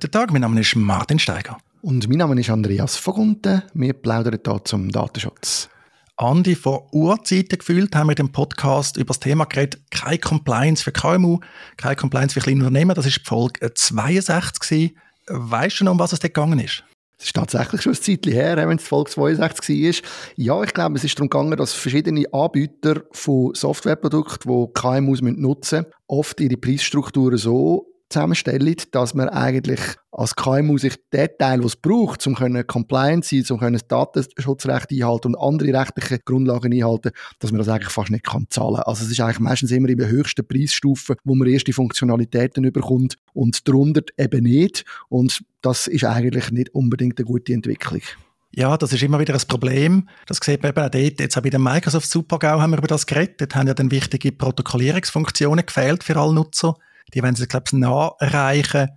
Guten Tag, mein Name ist Martin Steiger. Und mein Name ist Andreas Vogunten. Wir plaudern hier zum Datenschutz. Andi, vor Urzeiten gefühlt haben wir dem Podcast über das Thema geredet, keine Compliance für KMU, keine Compliance für kleine Unternehmen. Das war die Folge 62. Gewesen. Weißt du noch, um was es dort gegangen ist? Es ist tatsächlich schon ein Zeitchen her, wenn es Folge 62 war. Ja, ich glaube, es ist darum gegangen, dass verschiedene Anbieter von Softwareprodukten, die KMUs nutzen müssen, oft ihre Preisstrukturen so zusammenstellen, dass man eigentlich als KMU sich den Teil, was es braucht, um compliant zu sein, um das Datenschutzrecht einhalten und andere rechtliche Grundlagen einhalten, dass man das eigentlich fast nicht kann zahlen. Also es ist eigentlich meistens immer in der höchsten Preisstufe, wo man erste Funktionalitäten überkommt und darunter eben nicht. Und das ist eigentlich nicht unbedingt eine gute Entwicklung. Ja, das ist immer wieder ein Problem. Das sieht man eben auch dort. Jetzt auch bei der Microsoft Supergau haben wir über das geredet. Dort haben ja dann wichtige Protokollierungsfunktionen gefehlt für alle Nutzer. Die werden sie, glaube ich, nachreichen.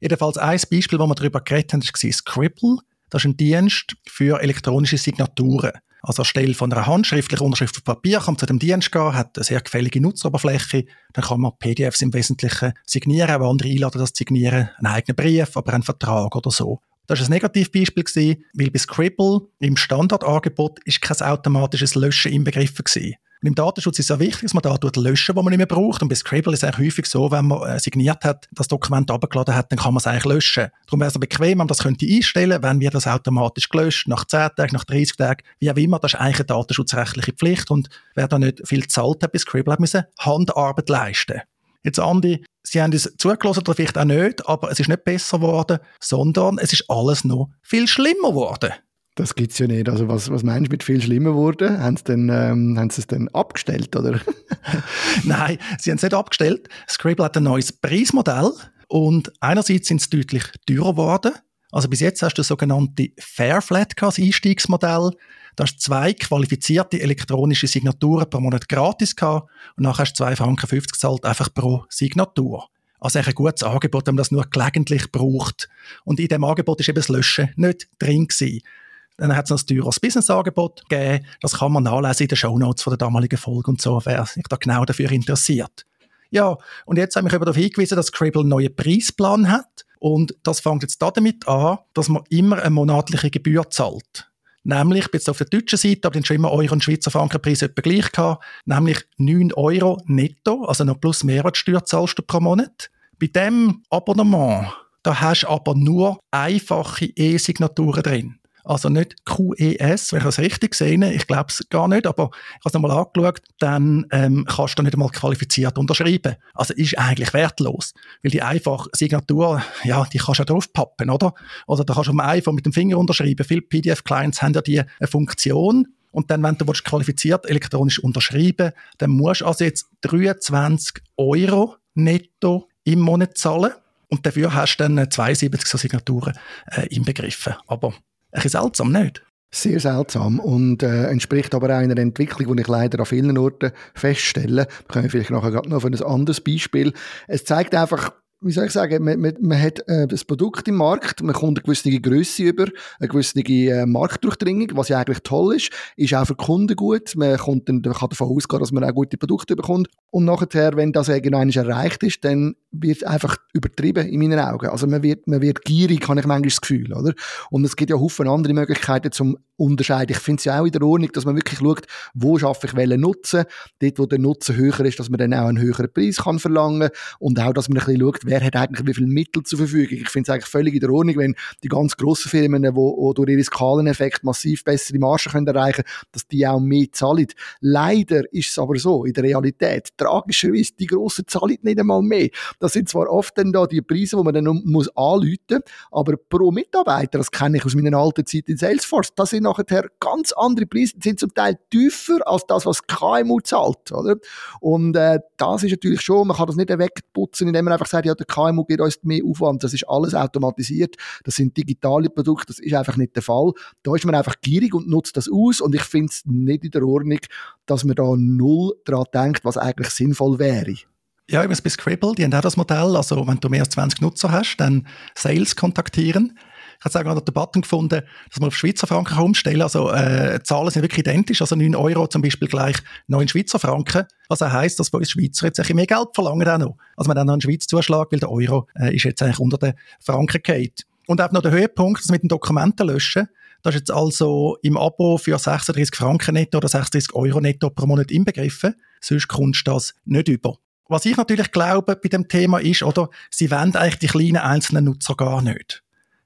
Jedenfalls ein Beispiel, wo wir darüber geredet haben, war Scribble. Das ist ein Dienst für elektronische Signaturen. Also anstelle von einer handschriftlichen Unterschrift auf Papier kann man zu dem Dienst gehen, hat eine sehr gefällige Nutzeroberfläche, dann kann man PDFs im Wesentlichen signieren, auch andere einladen, das zu signieren, einen eigenen Brief, aber einen Vertrag oder so. Das war ein Negativbeispiel, weil bei Scribble im Standardangebot ist kein automatisches Löschen inbegriffen gewesen. Und im Datenschutz ist es ja wichtig, dass man da löschen, was man nicht mehr braucht. Und bei Scribble ist es eigentlich häufig so, wenn man äh, signiert hat, das Dokument abgeladen hat, dann kann man es eigentlich löschen. Darum wäre es bequem, wenn man das könnte einstellen, wenn wir das automatisch gelöscht, nach 10 Tagen, nach 30 Tagen, wie auch immer. Das ist eigentlich eine datenschutzrechtliche Pflicht. Und wer da nicht viel gezahlt hat bei Scribble, müssen Handarbeit leisten. Jetzt, Andi, Sie haben uns zugelassen oder vielleicht auch nicht, aber es ist nicht besser geworden, sondern es ist alles noch viel schlimmer geworden. Das gibt es ja nicht. Also was, was meinst du mit viel schlimmer wurde? Haben sie, denn, ähm, haben sie es dann abgestellt, oder? Nein, sie haben es nicht abgestellt. Scribble hat ein neues Preismodell und einerseits sind es deutlich teurer geworden. Also bis jetzt hast du das sogenannte Fairflat das Einstiegsmodell. Da hast du zwei qualifizierte elektronische Signaturen pro Monat gratis gehabt und nachher hast du 2,50 Franken gezahlt, einfach pro Signatur. Also ein gutes Angebot, wenn man das nur gelegentlich braucht. Und in dem Angebot ist eben das Löschen nicht drin gewesen. Dann hat es noch ein teures Business-Angebot gegeben. Das kann man nachlesen in den Shownotes von der damaligen Folge und so, wer sich da genau dafür interessiert. Ja, und jetzt habe ich darauf hingewiesen, dass Scribble einen neuen Preisplan hat. Und das fängt jetzt damit an, dass man immer eine monatliche Gebühr zahlt. Nämlich, jetzt auf der deutschen Seite, aber den schon immer Euro- und Schweizer Frankenpreis etwa gleich gehabt, nämlich 9 Euro netto, also noch plus Mehrwertsteuer zahlst du pro Monat. Bei dem Abonnement, da hast du aber nur einfache E-Signaturen drin. Also nicht QES, wenn ich das richtig sehe, ich glaube es gar nicht, aber ich habe es nochmal angeschaut, dann ähm, kannst du nicht einmal qualifiziert unterschreiben. Also ist eigentlich wertlos, weil die einfache Signatur, ja, die kannst du ja draufpappen, oder? Oder da kannst du am iPhone mit dem Finger unterschreiben. Viele PDF-Clients haben ja die eine Funktion, und dann, wenn du qualifiziert elektronisch unterschreiben dann musst du also jetzt 23 Euro netto im Monat zahlen. Und dafür hast du dann 72 so Signaturen äh, inbegriffen. Aber bisschen seltsam, nicht? Sehr seltsam und äh, entspricht aber auch einer Entwicklung, die ich leider an vielen Orten feststelle. Wir können vielleicht nachher noch auf ein anderes Beispiel. Es zeigt einfach, wie soll ich sagen, man, man, man hat äh, das Produkt im Markt, man kommt eine gewisse Größe über, eine gewisse äh, Marktdurchdringung, was ja eigentlich toll ist, ist auch für die Kunden gut. Man, kommt dann, man kann davon ausgehen, dass man auch gute Produkte bekommt. Und nachher, wenn das irgendwann erreicht ist, dann wird einfach übertrieben in meinen Augen. Also man wird, man wird gierig, habe ich manchmal das Gefühl, oder? Und es gibt ja Haufen andere Möglichkeiten zum unterscheiden. Ich finde es ja auch in der Ordnung, dass man wirklich schaut, wo schaffe ich welchen Nutzen. Dort, wo der Nutzen höher ist, dass man dann auch einen höheren Preis kann verlangen und auch, dass man ein bisschen schaut, wer hat eigentlich wie viele Mittel zur Verfügung. Ich finde es eigentlich völlig in der Ordnung, wenn die ganz grossen Firmen, die, durch ihre Skaleneffekt massiv bessere Margen können erreichen können, dass die auch mehr zahlen. Leider ist es aber so, in der Realität, tragischerweise, die grossen zahlen nicht einmal mehr. Das sind zwar oft dann da die Preise, die man dann muss anrufen aber pro Mitarbeiter, das kenne ich aus meiner alten Zeit in Salesforce, das sind nachher ganz andere Preise, sind zum Teil tiefer als das, was KMU zahlt, oder? Und äh, das ist natürlich schon, man kann das nicht wegputzen, indem man einfach sagt, ja, der KMU gibt uns mehr Aufwand, das ist alles automatisiert, das sind digitale Produkte, das ist einfach nicht der Fall. Da ist man einfach gierig und nutzt das aus und ich finde es nicht in der Ordnung, dass man da null daran denkt, was eigentlich sinnvoll wäre. Ja, übrigens bei Scribble, die haben auch das Modell, also wenn du mehr als 20 Nutzer hast, dann Sales kontaktieren Ich habe sogar noch den Button gefunden, dass man auf Schweizer Franken umstellen Also äh, Zahlen sind wirklich identisch. Also 9 Euro zum Beispiel gleich 9 Schweizer Franken. Also heisst, dass bei uns Schweizer jetzt ein bisschen mehr Geld verlangen auch noch. Also man dann noch einen Schweizer Zuschlag, weil der Euro äh, ist jetzt eigentlich unter den Franken geht. Und auch noch der Höhepunkt, das mit den Dokumenten löschen. Das ist jetzt also im Abo für 36 Franken netto oder 36 Euro netto pro Monat inbegriffen. Sonst kommst du das nicht über. Was ich natürlich glaube bei dem Thema ist, oder, sie wollen eigentlich die kleinen einzelnen Nutzer gar nicht.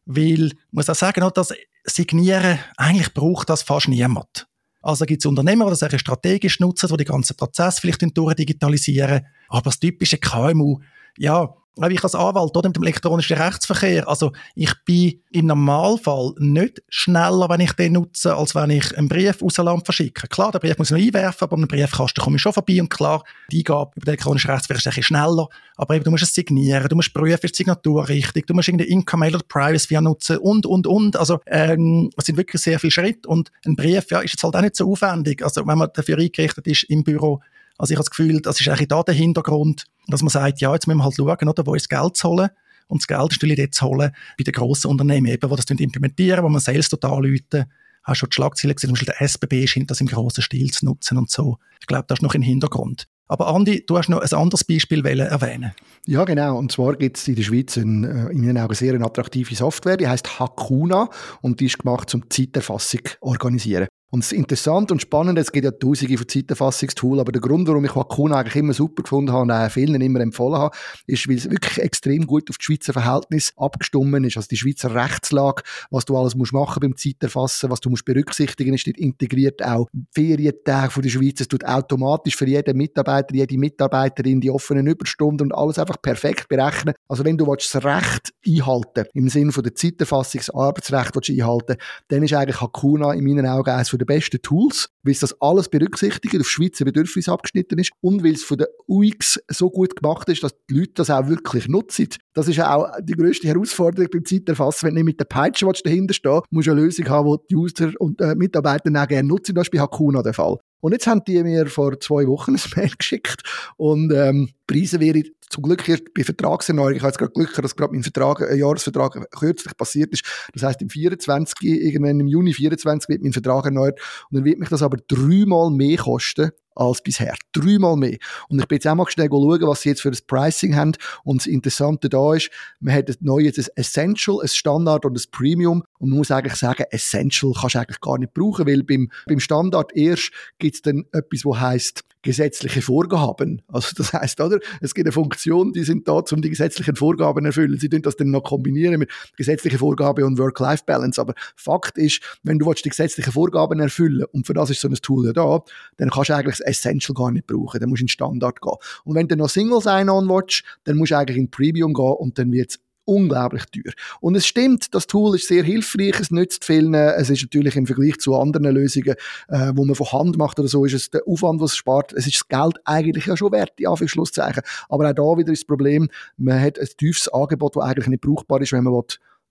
Weil, ich muss auch sagen, das Signieren, eigentlich braucht das fast niemand. Also gibt es Unternehmer, die das strategisch nutzen, die den ganzen Prozess vielleicht durchdigitalisieren. Aber das typische KMU, ja, ich als Anwalt oder mit dem elektronischen Rechtsverkehr, also ich bin im Normalfall nicht schneller, wenn ich den nutze, als wenn ich einen Brief aus einem Land verschicke. Klar, der Brief muss ich noch einwerfen, aber einen Briefkasten komme ich schon vorbei und klar, die Eingabe über den elektronischen Rechtsverkehr ist ein bisschen schneller, aber eben, du musst es signieren, du musst prüfen, ist die Signatur richtig, du musst irgendeine Income-Mail oder Privacy nutzen und, und, und. Also ähm, es sind wirklich sehr viele Schritte und ein Brief ja, ist jetzt halt auch nicht so aufwendig. Also wenn man dafür eingerichtet ist im Büro, also ich habe das Gefühl, das ist eigentlich da der Hintergrund, dass man sagt, ja, jetzt müssen wir halt schauen, oder, wo ist das Geld zu holen. Und das Geld ist natürlich dort zu holen bei den grossen Unternehmen, eben, die das implementieren, wo man Sales total anrufen. Hast schon die Schlagzeilen gesehen, zum Beispiel der SBB scheint das im grossen Stil zu nutzen und so. Ich glaube, das ist noch im Hintergrund. Aber Andi, du hast noch ein anderes Beispiel erwähnen. Ja, genau. Und zwar gibt es in der Schweiz eine, äh, in meinen Augen sehr eine attraktive Software, die heißt Hakuna und die ist gemacht zum Zeiterfassung organisieren. Und das Interessante und Spannende, es gibt ja tausende von Zeiterfassungstools, aber der Grund, warum ich Hakuna eigentlich immer super gefunden habe und auch vielen immer empfohlen habe, ist, weil es wirklich extrem gut auf die Schweizer Verhältnisse abgestimmt ist. Also die Schweizer Rechtslage, was du alles musst machen beim Zeiterfassen, was du musst berücksichtigen, ist dort integriert auch Ferientage von der Schweiz. Es tut automatisch für jeden Mitarbeiter, jede Mitarbeiterin die offenen Überstunden und alles einfach perfekt berechnen. Also wenn du das Recht einhalten im Sinne von der Zeiterfassung, das Arbeitsrecht einhalten dann ist eigentlich Hakuna in meinen Augen eines der besten Tools, weil es das alles berücksichtigt, auf Schweizer Bedürfnisse abgeschnitten ist und weil es von der UX so gut gemacht ist, dass die Leute das auch wirklich nutzen. Das ist auch die grösste Herausforderung beim Zeiterfassen. Wenn du nicht mit der Peitsche dahinter stehst, musst du eine Lösung haben, die die User und äh, Mitarbeiter auch gerne nutzen. Das ist bei Hakuna der Fall. Und jetzt haben die mir vor zwei Wochen ein Mail geschickt und ähm, Preise wäre zum Glück erst bei Vertragserneuerung. Ich habe jetzt gerade Glück, dass gerade mein Vertrag, ein Jahresvertrag kürzlich passiert ist. Das heißt im 24, irgendwann im Juni 24 wird mein Vertrag erneuert und dann wird mich das aber dreimal mehr kosten als bisher. Dreimal mehr. Und ich bin jetzt auch mal schnell schauen, was sie jetzt für das Pricing haben. Und das Interessante da ist, man hat ein neues ein Essential, ein Standard und ein Premium. Und man muss eigentlich sagen, Essential kannst du eigentlich gar nicht brauchen, weil beim, beim Standard erst gibt es dann etwas, wo heißt gesetzliche Vorgaben. Also das heißt, oder? Es gibt eine Funktion, die sind da, um die gesetzlichen Vorgaben zu erfüllen. Sie tun das dann noch kombinieren mit gesetzlichen Vorgaben und Work-Life-Balance. Aber Fakt ist, wenn du die gesetzlichen Vorgaben erfüllen und für das ist so ein Tool da, dann kannst du eigentlich Essential gar nicht brauchen. Dann musst du in Standard gehen. Und wenn du noch Single Sign-On willst, dann musst du eigentlich in Premium gehen und dann wird es unglaublich teuer. Und es stimmt, das Tool ist sehr hilfreich, es nützt vielen, es ist natürlich im Vergleich zu anderen Lösungen, äh, wo man von Hand macht oder so, ist es der Aufwand, was es spart, es ist das Geld eigentlich ja schon wert, die Anführungszeichen. Aber auch da wieder ist das Problem, man hat ein tiefes Angebot, das eigentlich nicht brauchbar ist, wenn man will,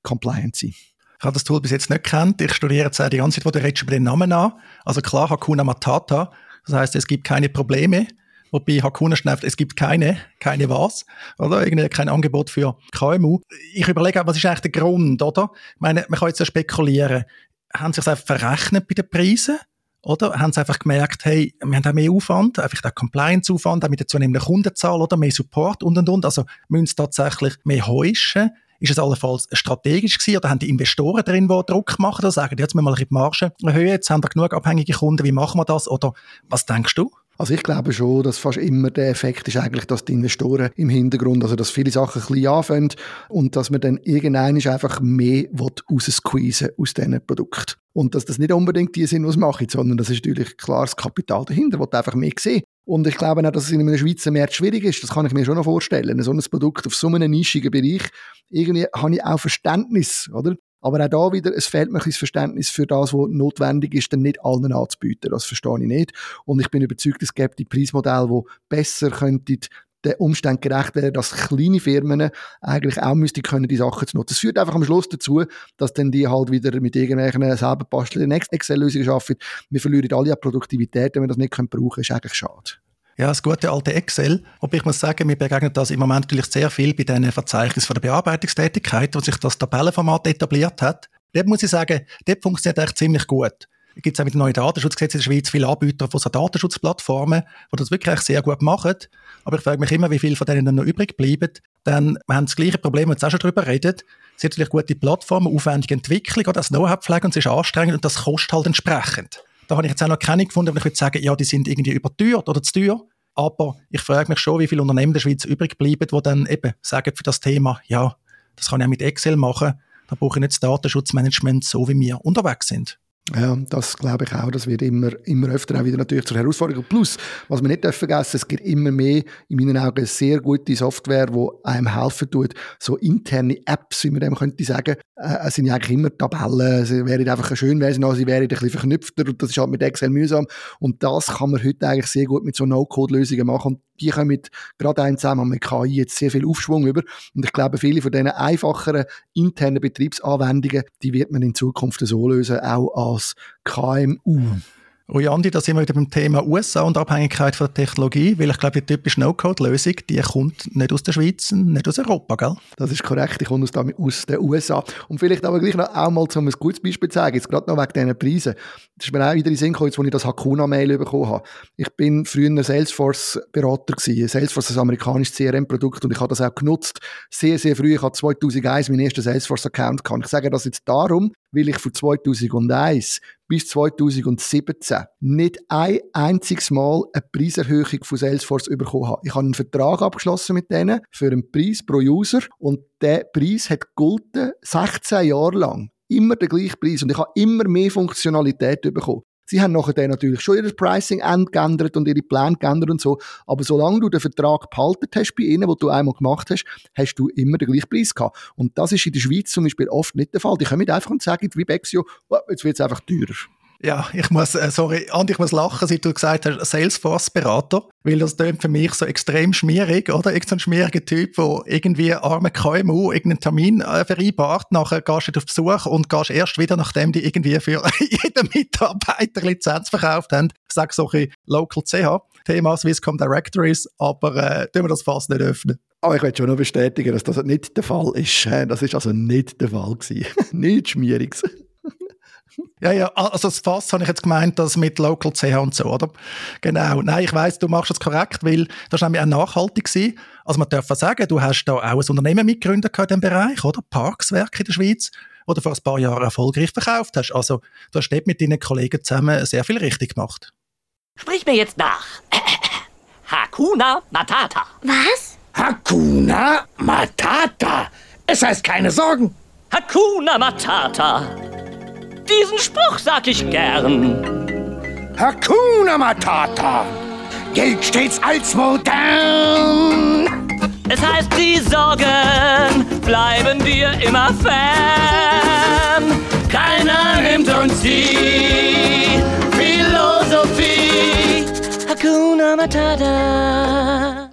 compliant sein ich habe das Tool bis jetzt nicht kennt. Ich studiere jetzt die ganze Zeit, wo du redest über den Namen an. Also klar, Hakuna Matata. Das heißt, es gibt keine Probleme. Wobei Hakuna schneift, es gibt keine, keine was, oder? Irgendwie kein Angebot für KMU. Ich überlege was ist eigentlich der Grund, oder? Ich meine, man kann jetzt ja spekulieren. Haben sie es einfach verrechnet bei den Preisen? Oder haben sie einfach gemerkt, hey, wir haben auch mehr Aufwand, einfach der Compliance-Aufwand, auch mit der zunehmenden Kundenzahl oder mehr Support und und und. Also müssen sie tatsächlich mehr heuschen. Ist es allenfalls strategisch gewesen oder haben die Investoren drin, die Druck machen oder sagen, jetzt müssen wir mal die Marge erhöhen, jetzt haben wir genug abhängige Kunden, wie machen wir das? Oder was denkst du? Also ich glaube schon, dass fast immer der Effekt ist eigentlich, dass die Investoren im Hintergrund, also dass viele Sachen ein bisschen anfangen und dass man dann irgendein einfach mehr raussqueezen aus diesen Produkten. Und dass das nicht unbedingt die sind, was machen, sondern das ist natürlich klar das Kapital dahinter, das einfach mehr sehen. Und ich glaube auch, dass es in einem Schweizer Markt schwierig ist. Das kann ich mir schon noch vorstellen. So ein Produkt auf so einem nischigen Bereich. Irgendwie habe ich auch Verständnis, oder? Aber auch da wieder, es fehlt mir ein Verständnis für das, was notwendig ist, dann nicht allen anzubieten. Das verstehe ich nicht. Und ich bin überzeugt, es gibt die Preismodelle, die besser könnten den Umständen gerecht werden, dass kleine Firmen eigentlich auch müssten können, die Sachen zu nutzen. Das führt einfach am Schluss dazu, dass dann die halt wieder mit irgendwelchen selber bastelnden Excel-Lösungen arbeiten. Wir verlieren alle an Produktivität, wenn wir das nicht brauchen können, ist eigentlich schade. Ja, das gute alte Excel. Aber ich muss sagen, mir begegnet das im Moment natürlich sehr viel bei diesen Verzeichnissen von der Bearbeitungstätigkeit, wo sich das Tabellenformat etabliert hat. Dort muss ich sagen, dort funktioniert echt ziemlich gut. Es gibt auch mit dem neuen Datenschutzgesetz in der Schweiz viele Anbieter von so Datenschutzplattformen, die das wirklich sehr gut machen. Aber ich frage mich immer, wie viele von denen noch übrig bleiben. Denn wir haben das gleiche Problem, wir jetzt auch schon darüber reden. Es sind natürlich gute Plattformen, aufwendige Entwicklung, das Know-how pflegen und es ist anstrengend und das kostet halt entsprechend. Da habe ich jetzt auch noch keine gefunden, aber ich würde sagen, ja, die sind irgendwie überteuert oder zu teuer. Aber ich frage mich schon, wie viele Unternehmen der Schweiz übrig bleiben, die dann eben sagen für das Thema, ja, das kann ich auch mit Excel machen, da brauche ich nicht das Datenschutzmanagement so, wie wir unterwegs sind. Ja, das glaube ich auch. Das wird immer, immer öfter auch wieder natürlich zur Herausforderung. Plus, was man nicht vergessen es gibt immer mehr, in meinen Augen, sehr gute Software, die einem helfen tut. So interne Apps, wie man dem könnte sagen. Äh, sind ja eigentlich immer Tabellen. Sie wären einfach schön, wäre sie noch, sie wären ein bisschen verknüpfter und das ist halt mit Excel mühsam. Und das kann man heute eigentlich sehr gut mit so No-Code-Lösungen machen. Die kommen gerade zusammen mit KI jetzt sehr viel Aufschwung über. Und ich glaube, viele von diesen einfacheren internen Betriebsanwendungen, die wird man in Zukunft so lösen, auch als KMU. Ui, Andi, da sind wir wieder beim Thema USA und Abhängigkeit von der Technologie, weil ich glaube, die typische No-Code-Lösung, die kommt nicht aus der Schweiz, nicht aus Europa, gell? Das ist korrekt, die kommt aus, den USA. Und vielleicht aber gleich noch einmal, um ein gutes Beispiel zu sagen, jetzt gerade noch wegen diesen Preisen. Das ist mir auch wieder in den Sinn gekommen, als ich das Hakuna-Mail bekommen habe. Ich bin früher Salesforce-Berater gewesen. Salesforce ist ein amerikanisches CRM-Produkt und ich habe das auch genutzt. Sehr, sehr früh. Ich habe 2001 meinen ersten Salesforce-Account gehabt. Ich sage das jetzt darum, weil ich von 2001 bis 2017 nicht ein einziges Mal eine Preiserhöhung von Salesforce bekommen habe. Ich habe einen Vertrag abgeschlossen mit denen für einen Preis pro User und der Preis hat gegolten 16 Jahre lang. Immer der gleiche Preis und ich habe immer mehr Funktionalität bekommen. Sie haben nachher natürlich schon ihr Pricing geändert und ihre Pläne geändert und so. Aber solange du den Vertrag behalten hast bei ihnen, wo du einmal gemacht hast, hast du immer den gleichen Preis gehabt. Und das ist in der Schweiz zum Beispiel oft nicht der Fall. Die kommen einfach und sagen, wie Bexio, oh, jetzt wird es einfach teurer. Ja, ich muss, äh, sorry, Andi, ich muss lachen, seit du gesagt hast, Salesforce-Berater, weil das klingt für mich so extrem schmierig, oder? Irgend so ein schmieriger Typ, der irgendwie arme KMU irgendeinen Termin äh, vereinbart, nachher gehst du auf Besuch und gehst erst wieder, nachdem die irgendwie für jeden Mitarbeiter Lizenz verkauft haben. Sage so ein Local CH, Thema Swisscom Directories, aber äh, tun wir das fast nicht öffnen. Aber ich möchte schon noch bestätigen, dass das nicht der Fall ist. Das ist also nicht der Fall gewesen. Nichts Schmieriges. Ja, ja, also das Fass habe ich jetzt gemeint, das mit Local CH und so, oder? Genau. Nein, ich weiss, du machst das korrekt, weil das war nämlich auch nachhaltig gewesen. Also man darf sagen, du hast da auch ein Unternehmen mitgegründet in diesem Bereich, oder? Parkswerk in der Schweiz, oder vor ein paar Jahren erfolgreich verkauft hast. Also du hast dort mit deinen Kollegen zusammen sehr viel richtig gemacht. Sprich mir jetzt nach. Hakuna Matata. Was? Hakuna Matata. Es heißt keine Sorgen. Hakuna Matata. Diesen Spruch sag ich gern. Hakuna Matata. Gilt stets als modern. Es heißt, die Sorgen bleiben dir immer fern. Keiner nimmt uns die Philosophie. Hakuna Matata.